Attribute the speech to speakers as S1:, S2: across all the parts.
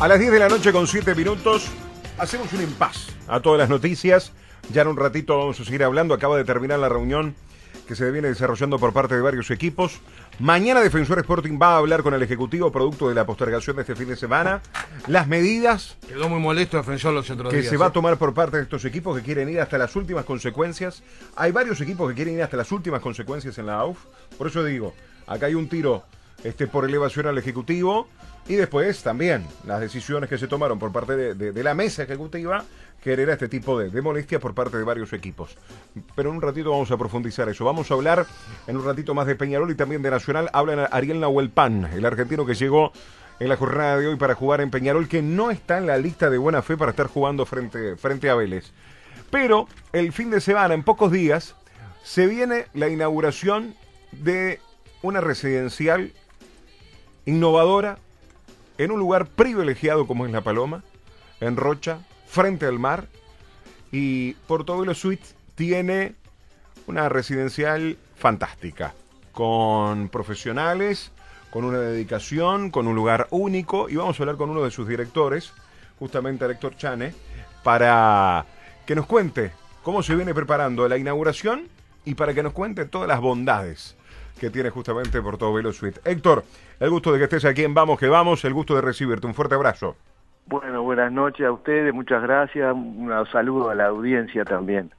S1: A las 10 de la noche con 7 minutos hacemos un impas a todas las noticias. Ya en un ratito vamos a seguir hablando. Acaba de terminar la reunión que se viene desarrollando por parte de varios equipos. Mañana Defensor Sporting va a hablar con el Ejecutivo producto de la postergación de este fin de semana. Las medidas
S2: Quedó muy molesto Defensor los otros
S1: que
S2: días.
S1: se va a
S2: ¿eh?
S1: tomar por parte de estos equipos que quieren ir hasta las últimas consecuencias. Hay varios equipos que quieren ir hasta las últimas consecuencias en la AUF. Por eso digo, acá hay un tiro este, por elevación al Ejecutivo y después también las decisiones que se tomaron por parte de, la mesa ejecutiva que era este tipo de, de molestias por parte de varios equipos. Pero en un ratito vamos a profundizar eso. Vamos a hablar en un ratito más de Peñarol y también de Nacional. Habla Ariel Nahuelpan, el argentino que llegó en la jornada de hoy para jugar en Peñarol, que no está en la lista de buena fe para estar jugando frente, frente a Vélez. Pero el fin de semana, en pocos días, se viene la inauguración de una residencial innovadora en un lugar privilegiado como es La Paloma, en Rocha, frente al mar. Y Portobelo Suites tiene una residencial fantástica, con profesionales, con una dedicación, con un lugar único. Y vamos a hablar con uno de sus directores, justamente a Héctor Chane, para que nos cuente cómo se viene preparando la inauguración y para que nos cuente todas las bondades que tiene justamente Portobelo Suite. Héctor, el gusto de que estés aquí en Vamos que Vamos, el gusto de recibirte. Un fuerte abrazo.
S3: Bueno, buenas noches a ustedes, muchas gracias, un saludo a la audiencia también.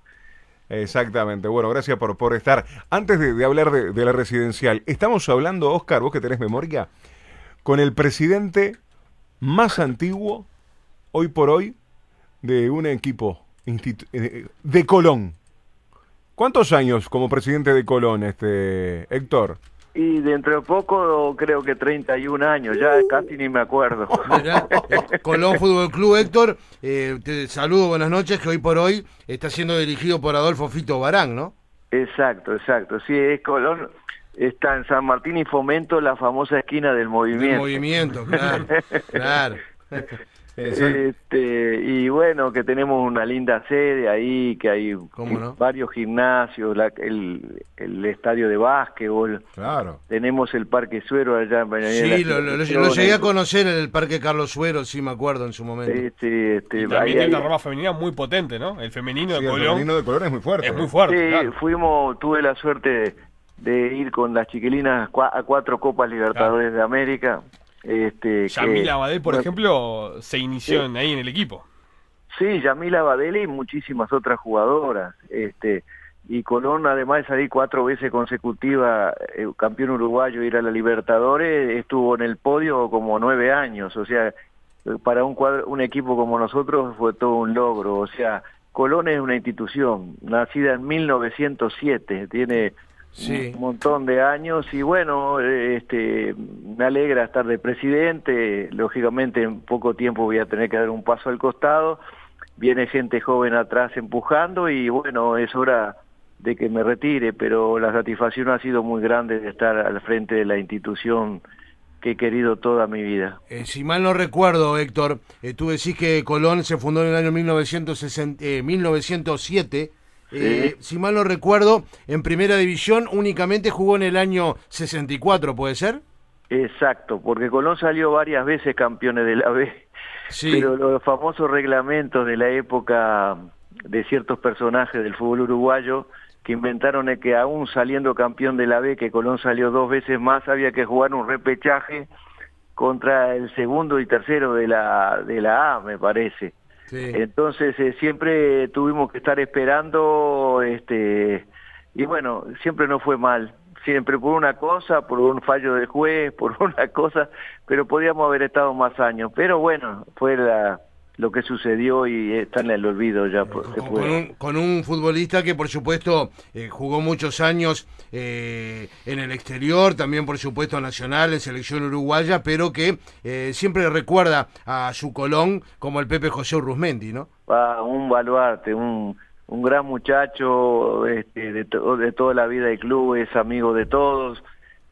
S1: Exactamente. Bueno, gracias por, por estar. Antes de, de hablar de, de la residencial, estamos hablando, Oscar, vos que tenés memoria, con el presidente más antiguo, hoy por hoy, de un equipo eh, de Colón. ¿Cuántos años como presidente de Colón, este Héctor?
S3: Y dentro de poco creo que 31 años, ya casi ni me acuerdo.
S2: Mirá, eh, Colón Fútbol Club, Héctor, eh, te saludo, buenas noches, que hoy por hoy está siendo dirigido por Adolfo Fito Barán, ¿no?
S3: exacto, exacto, sí, es Colón, está en San Martín y Fomento, la famosa esquina del
S2: El
S3: movimiento.
S2: movimiento, claro, claro.
S3: Este, y bueno, que tenemos una linda sede ahí, que hay
S2: ¿Cómo no?
S3: varios gimnasios, la- el, el estadio de básquetbol,
S1: Claro.
S3: tenemos el Parque Suero allá
S2: Sí, lo, lo- lo- llegué a conocer en el Parque Carlos Suero, sí me acuerdo en su momento.
S3: Este, este,
S4: Y también tiene una rama femenina muy potente, ¿no? El femenino
S1: Sí,
S4: de
S1: el
S4: Colón
S1: femenino de Colón es muy fuerte.
S4: es muy
S1: ¿no?
S4: fuerte.
S3: Sí,
S4: claro.
S3: fuimos, tuve la suerte de, de ir con las chiquilinas a cuatro Copas Libertadores de América. Este,
S4: Yamila
S3: que-
S4: Abadel, por ejemplo, se inició en- ahí en el equipo.
S3: Sí, Yamila Badel y muchísimas otras jugadoras. Este, y Colón, además de salir cuatro veces consecutiva eh, campeón uruguayo, ir a la Libertadores, estuvo en el podio como nueve años. O sea, eh, para un, cuadro, un equipo como nosotros fue todo un logro. O sea, Colón es una institución nacida en 1907, tiene
S2: Sí.
S3: un montón de años y bueno, este, me alegra estar de presidente, lógicamente en poco tiempo voy a tener que dar un paso al costado, viene gente joven atrás empujando y bueno, es hora de que me retire, pero la satisfacción ha sido muy grande de estar al frente de la institución que he querido toda mi vida.
S2: Eh, si mal no recuerdo, Héctor, eh, tú decís que Colón se fundó en el año 1960, eh, 1907. Eh, si mal no recuerdo, en primera división únicamente jugó en el año 64, ¿puede ser?
S3: Exacto, porque Colón salió varias veces campeones de la B.
S2: Sí.
S3: Pero los famosos reglamentos de la época de ciertos personajes del fútbol uruguayo que inventaron es que aún saliendo campeón de la B, que Colón salió dos veces más, había que jugar un repechaje contra el segundo y tercero de la, de la A, me parece. Entonces eh, siempre tuvimos que estar esperando, este, y bueno, siempre no fue mal. Siempre por una cosa, por un fallo del juez, por una cosa, pero podíamos haber estado más años. Pero bueno, fue la, lo que sucedió y está en el olvido ya. pues, se
S2: Con,
S3: puede.
S2: con un, con un futbolista que por supuesto eh, jugó muchos años eh, en el exterior, también por supuesto nacional, en selección uruguaya, pero que eh, siempre recuerda a su Colón como el Pepe José Urruzmendi, ¿no?
S3: Ah, un baluarte, un, un gran muchacho este, de, to- de toda la vida del club, es amigo de todos,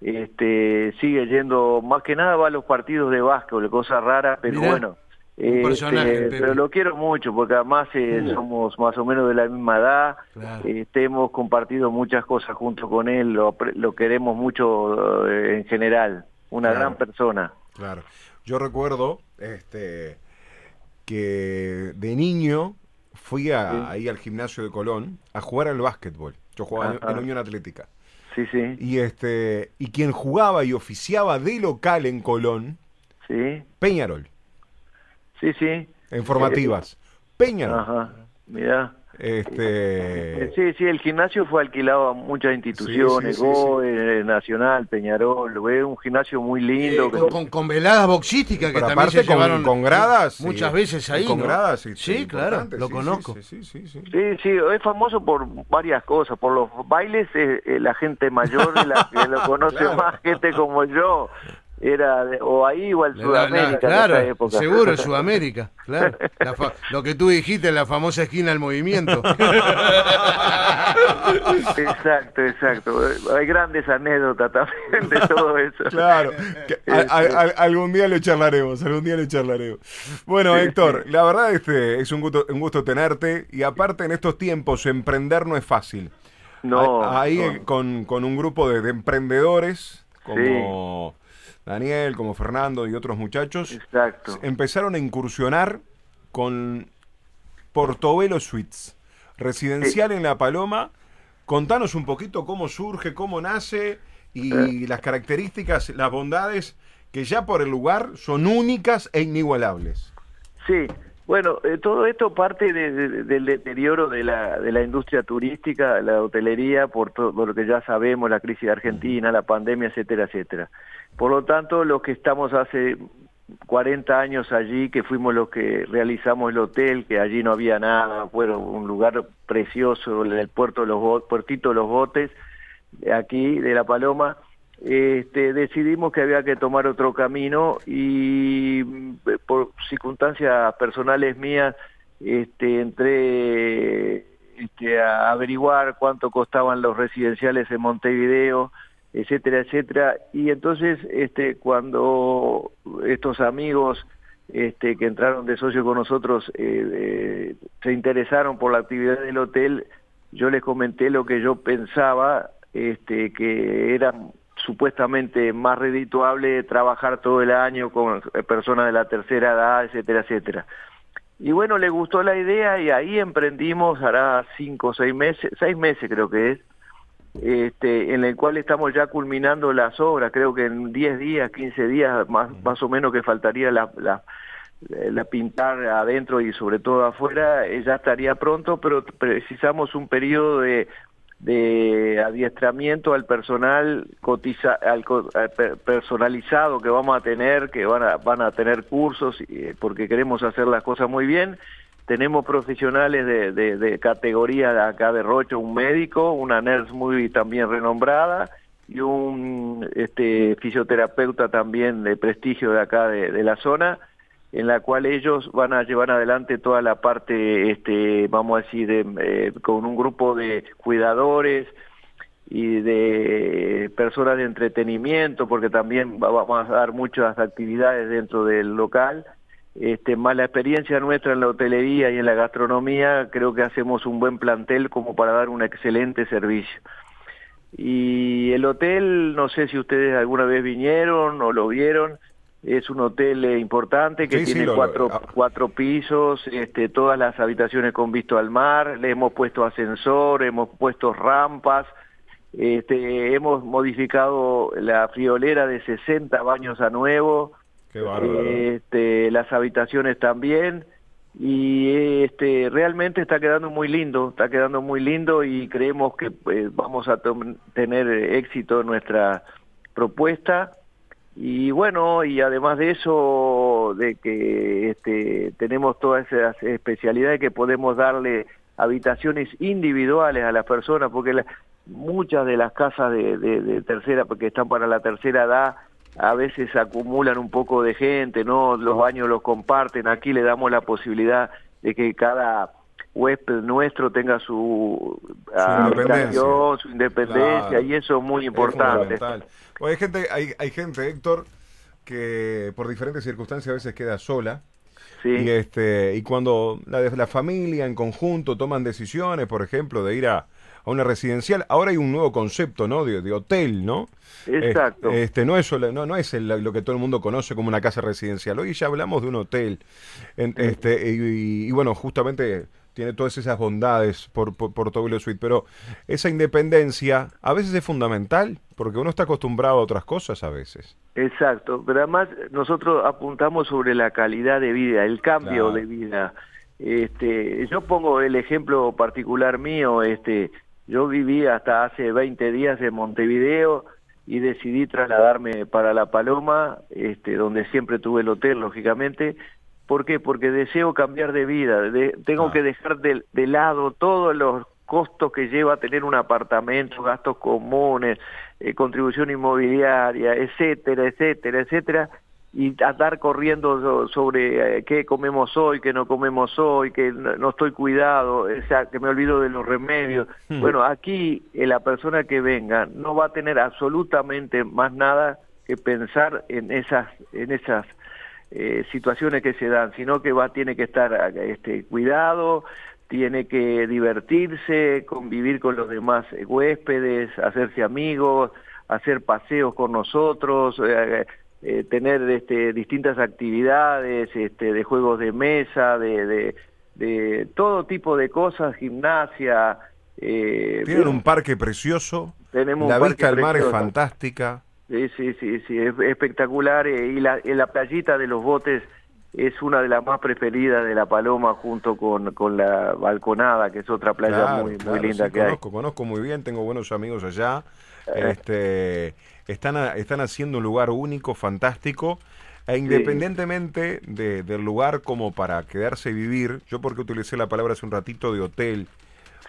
S3: este, sigue yendo, más que nada va a los partidos de básquetbol, cosa rara, pero
S2: Mirá,
S3: bueno.
S2: Un
S3: este,
S2: personaje,
S3: pero lo quiero mucho porque además eh, somos más o menos de la misma edad,
S2: Claro.
S3: este, hemos compartido muchas cosas junto con él, lo, queremos mucho eh, en general, una
S1: Claro.
S3: gran persona.
S1: Claro. Yo recuerdo este, que de niño fui a- ahí al gimnasio de Colón a jugar al básquetbol. Yo jugaba
S3: Ajá.
S1: en Unión Atlética.
S3: Sí, sí,
S1: Y este y quien jugaba y oficiaba de local en Colón,
S3: sí,
S1: Peñarol,
S3: sí, sí.
S1: en formativas. Peñarol.
S3: Ajá, mira.
S1: Este
S3: Sí, sí, el gimnasio fue alquilado a muchas instituciones,
S1: Sí, sí, sí, sí.
S3: GOE, Nacional, Peñarol, fue un gimnasio muy lindo.
S2: Eh, con, con- con veladas boxísticas que también se
S1: con,
S2: llevaron
S1: con gradas.
S2: muchas veces ahí.
S1: Con
S2: ¿no?
S1: gradas. sí,
S2: sí, claro, lo conozco.
S1: Sí, sí, sí, sí.
S3: Sí, sí, es famoso por varias cosas, por los bailes, eh, eh, la gente mayor, la que lo conoce
S1: Claro.
S3: más gente como yo, era de- o ahí o en
S2: La- la-
S3: Sudamérica
S2: claro,
S3: en esa época.
S2: seguro, en Sudamérica, claro. La fa- lo que tú dijiste, la famosa esquina del movimiento.
S3: exacto, exacto. Hay grandes anécdotas también de todo eso.
S1: Claro, que
S3: Este-
S1: a- a- a- algún día lo charlaremos, algún día lo charlaremos. Bueno, Héctor, la verdad este es un gusto, un gusto tenerte y aparte en estos tiempos emprender no es fácil.
S3: No,
S1: A- Ahí
S3: no.
S1: con, con un grupo de, de emprendedores como Daniel, como Fernando y otros muchachos,
S3: Exacto.
S1: empezaron a incursionar con Portobelo Suites, residencial en La Paloma. Contanos un poquito cómo surge, cómo nace y las características, las bondades que ya por el lugar son únicas e inigualables.
S3: Sí, bueno, eh, todo esto parte de- de- del deterioro de la, de la industria turística, la hotelería, por todo lo que ya sabemos, la crisis Argentina, la pandemia, etcétera, etcétera. Por lo tanto, los que estamos hace 40 años allí, que fuimos los que realizamos el hotel, que allí no había nada, fue un lugar precioso, el puerto de los puertito de los botes, aquí de La Paloma, este, decidimos que había que tomar otro camino y mm, por circunstancias personales mías este, entré este, a averiguar cuánto costaban los residenciales en Montevideo, etcétera, etcétera. Y entonces, este, cuando estos amigos este, que entraron de socio con nosotros eh, eh, se interesaron por la actividad del hotel, yo les comenté lo que yo pensaba, este, que era supuestamente más redituable trabajar todo el año con personas de la tercera edad, etcétera, etcétera. Y bueno, le gustó la idea y ahí emprendimos, hará cinco o seis meses, seis meses creo que es, este, en el cual estamos ya culminando las obras, creo que en 10 días, 15 días más, más o menos que faltaría la, la, la pintar adentro y sobre todo afuera, eh, ya estaría pronto, pero precisamos un periodo de, de adiestramiento al personal cotiza, al, al per- personalizado que vamos a tener, que van a, van a tener cursos, eh, porque queremos hacer las cosas muy bien. Tenemos profesionales de, de, de categoría acá de Rocho, un médico, una nurse muy también renombrada y un este, fisioterapeuta también de prestigio de acá de, de la zona, en la cual ellos van a llevar adelante toda la parte, este, vamos a decir, de, eh, con un grupo de cuidadores y de personas de entretenimiento, porque también va- vamos a dar muchas actividades dentro del local. Este, más la experiencia nuestra en la hotelería y en la gastronomía, creo que hacemos un buen plantel como para dar un excelente servicio. Y el hotel, no sé si ustedes alguna vez vinieron o lo vieron, es un hotel eh, importante que
S1: Sí, sí,
S3: tiene
S1: lo-
S3: cuatro,
S1: lo-
S3: cuatro pisos, este, todas las habitaciones con visto al mar, le hemos puesto ascensor, hemos puesto rampas, este, hemos modificado la friolera de 60 baños a nuevo,
S1: Qué
S3: este, las habitaciones también y este realmente está quedando muy lindo, está quedando muy lindo y creemos que eh, vamos a tener éxito en nuestra propuesta y bueno y además de eso de que este, tenemos todas esas especialidades que podemos darle habitaciones individuales a las personas porque muchas de las casas de, de- de tercera porque están para la tercera edad a veces acumulan un poco de gente, ¿no? Los baños los comparten. Aquí le damos la posibilidad de que cada huésped nuestro tenga su,
S1: independencia.
S3: habitación, su independencia,
S1: Claro.
S3: y eso es muy
S1: Es
S3: importante.
S1: fundamental. Bueno, hay gente, hay, hay gente, Héctor, que por diferentes circunstancias a veces queda sola.
S3: Sí,
S1: Y este y cuando la, la familia en conjunto toman decisiones, por ejemplo, de ir a, a una residencial. Ahora hay un nuevo concepto, ¿no? De, de hotel, ¿no?
S3: Exacto.
S1: Eh, Este, no es, no, no es el- lo que todo el mundo conoce como una casa residencial. Hoy ya hablamos de un hotel. En- este, y, y bueno, justamente tiene todas esas bondades por, por, por Suite. Pero esa independencia a veces es fundamental porque uno está acostumbrado a otras cosas a veces.
S3: Exacto, pero además nosotros apuntamos sobre la calidad de vida, el cambio
S1: Claro.
S3: de vida. Este, yo pongo el ejemplo particular mío, este, yo viví hasta hace 20 días en Montevideo y decidí trasladarme para La Paloma, este, donde siempre tuve el hotel, lógicamente. ¿Por qué? Porque deseo cambiar de vida, de- tengo
S1: Claro.
S3: que dejar de, de lado todos los costos que lleva tener un apartamento, gastos comunes, eh, contribución inmobiliaria, etcétera, etcétera, etcétera, y andar corriendo so- sobre eh, qué comemos hoy, qué no comemos hoy, que no, no estoy cuidado, o sea, que me olvido de los remedios.
S1: Hmm.
S3: Bueno, aquí eh, la persona que venga no va a tener absolutamente más nada que pensar en esas, en esas eh, situaciones que se dan, sino que va tiene que estar este, cuidado, tiene que divertirse, convivir con los demás eh, huéspedes, hacerse amigos, hacer paseos con nosotros, eh, eh, tener este, distintas actividades este, de juegos de mesa, de, de, de todo tipo de cosas, gimnasia. Eh,
S1: Tienen un parque precioso,
S3: tenemos
S1: la vista al mar es fantástica.
S3: Sí, sí, sí, sí, es espectacular. eh, y la, y la playita de los botes es una de las más preferidas de La Paloma junto con, con la Balconada, que es otra playa
S1: Claro,
S3: muy, muy
S1: claro,
S3: linda
S1: sí,
S3: que hay.
S1: conozco, conozco muy bien, tengo buenos amigos allá.
S3: Eh.
S1: Este, están, están haciendo un lugar único, fantástico. E independientemente de- del lugar como para quedarse y vivir, yo porque utilicé la palabra hace un ratito de hotel,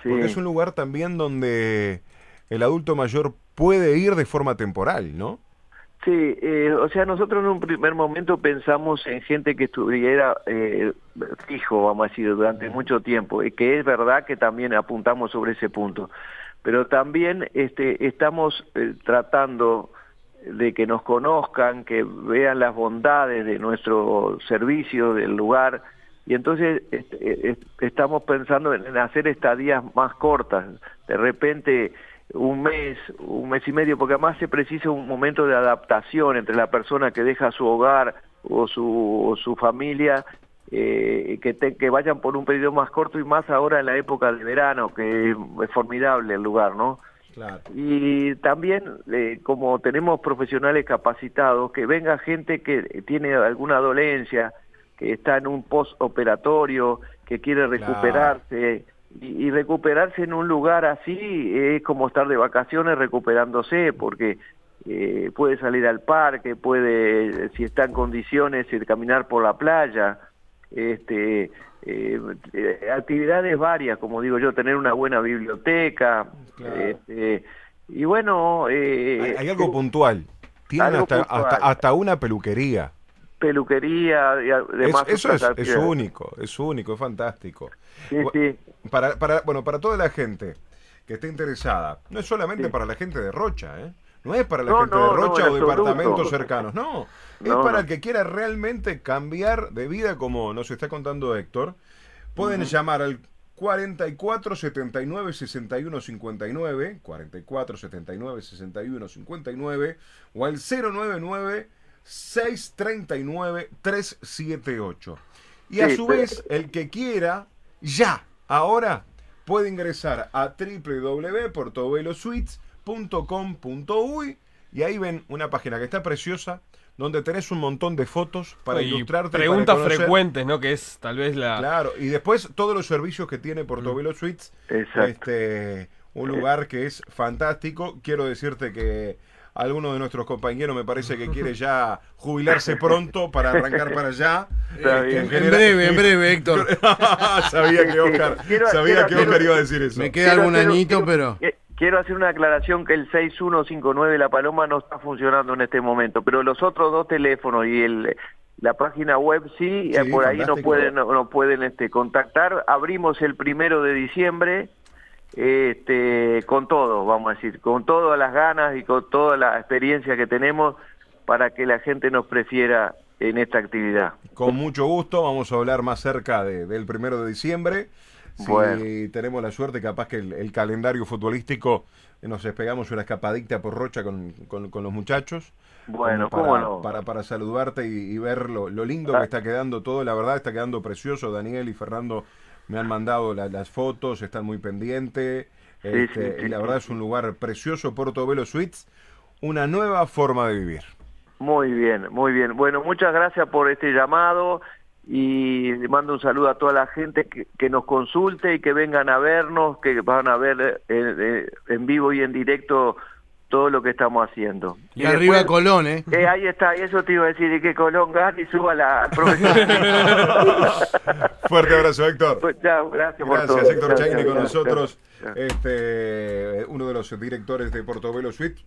S3: Sí.
S1: porque es un lugar también donde el adulto mayor puede ir de forma temporal, ¿no?
S3: Sí, eh, o sea, nosotros en un primer momento pensamos en gente que estuviera eh, fijo, vamos a decir, durante mucho tiempo, y que es verdad que también apuntamos sobre ese punto. Pero también este, estamos eh, tratando de que nos conozcan, que vean las bondades de nuestro servicio, del lugar, y entonces este, eh, estamos pensando en en hacer estadías más cortas, de repente un mes, un mes y medio, porque además se precisa un momento de adaptación entre la persona que deja su hogar o su, o su familia, eh, que, te- que vayan por un periodo más corto y más ahora en la época de verano, que es formidable el lugar, ¿no?
S1: Claro.
S3: Y también, eh, como tenemos profesionales capacitados, que venga gente que tiene alguna dolencia, que está en un postoperatorio, que quiere recuperarse, y, y recuperarse en un lugar así es como estar de vacaciones recuperándose, porque eh, puede salir al parque, puede, si está en condiciones, ir caminar por la playa, este, eh, eh, actividades varias, como digo yo, tener una buena biblioteca,
S1: Claro.
S3: este, y bueno, eh,
S1: Hay, hay algo puntual. Tienen
S3: algo
S1: hasta,
S3: puntual.
S1: hasta, hasta una peluquería.
S3: Peluquería y
S1: Es-
S3: demás
S1: eso es, es único, es único, es fantástico.
S3: Sí, sí.
S1: Para, para, bueno, para toda la gente que esté interesada, no es solamente
S3: Sí.
S1: para la gente de Rocha, ¿eh? No es para la
S3: No,
S1: gente
S3: no,
S1: de Rocha o departamentos cercanos, no. Es para el que quiera realmente cambiar de vida, como nos está contando Héctor. Pueden llamar al 44 79 61 59, 44 79 61 59 o al 099 639 378. Y a su vez, el que quiera, ya, ahora, puede ingresar a www.portobelosuites.com.uy y ahí ven una página que está preciosa, donde tenés un montón de fotos para
S4: y
S1: ilustrarte. y
S4: preguntas
S1: para
S4: frecuentes, ¿no? Que es tal vez la...
S1: Claro, y después todos los servicios que tiene Portobelo Suites.
S3: Exacto.
S1: Este, un lugar que es fantástico. Quiero decirte que alguno de nuestros compañeros me parece que quiere ya jubilarse pronto para arrancar para allá. Este.
S2: En
S1: general-
S2: breve, en breve, Héctor.
S1: sabía que Oscar,
S3: Quiero-
S1: sabía
S3: quiero
S1: que
S3: hacer-
S1: Oscar iba a decir eso.
S2: Me queda algún añito,
S3: quiero-
S2: pero...
S3: eh, Quiero hacer una aclaración que el 6159 de La Paloma no está funcionando en este momento, pero los otros dos teléfonos y el la página web sí, eh,
S1: Sí,
S3: por ahí nos pueden no, nos pueden este contactar. Abrimos el primero de diciembre este con todo, vamos a decir, con todas las ganas y con toda la experiencia que tenemos para que la gente nos prefiera en esta actividad.
S1: Con mucho gusto, vamos a hablar más cerca de- del primero de diciembre. si tenemos la suerte, capaz que el, calendario futbolístico nos despegamos una escapadita por Rocha con, con, los muchachos.
S3: Bueno,
S1: para,
S3: cómo no.
S1: Para, para saludarte y, ver lo, lindo que ah. está quedando todo. La verdad está quedando precioso. Daniel y Fernando me han mandado las fotos, están muy pendientes. Este, y la verdad es un lugar precioso, Portobelo Suites. Una nueva forma de vivir.
S3: Muy bien, muy bien. Bueno, muchas gracias por este llamado y le mando un saludo a toda la gente que, nos consulte y que vengan a vernos, que van a ver eh, eh, en vivo y en directo todo lo que estamos haciendo.
S2: Y, arriba Colón, ¿eh?
S3: ¿eh? Ahí está, y eso te iba a decir, y que Colón gane y suba la
S1: Fuerte abrazo, Héctor.
S3: Pues, gracias,
S1: por todo. Héctor Chaine con nosotros, este, uno de los directores de Portobelo Suite.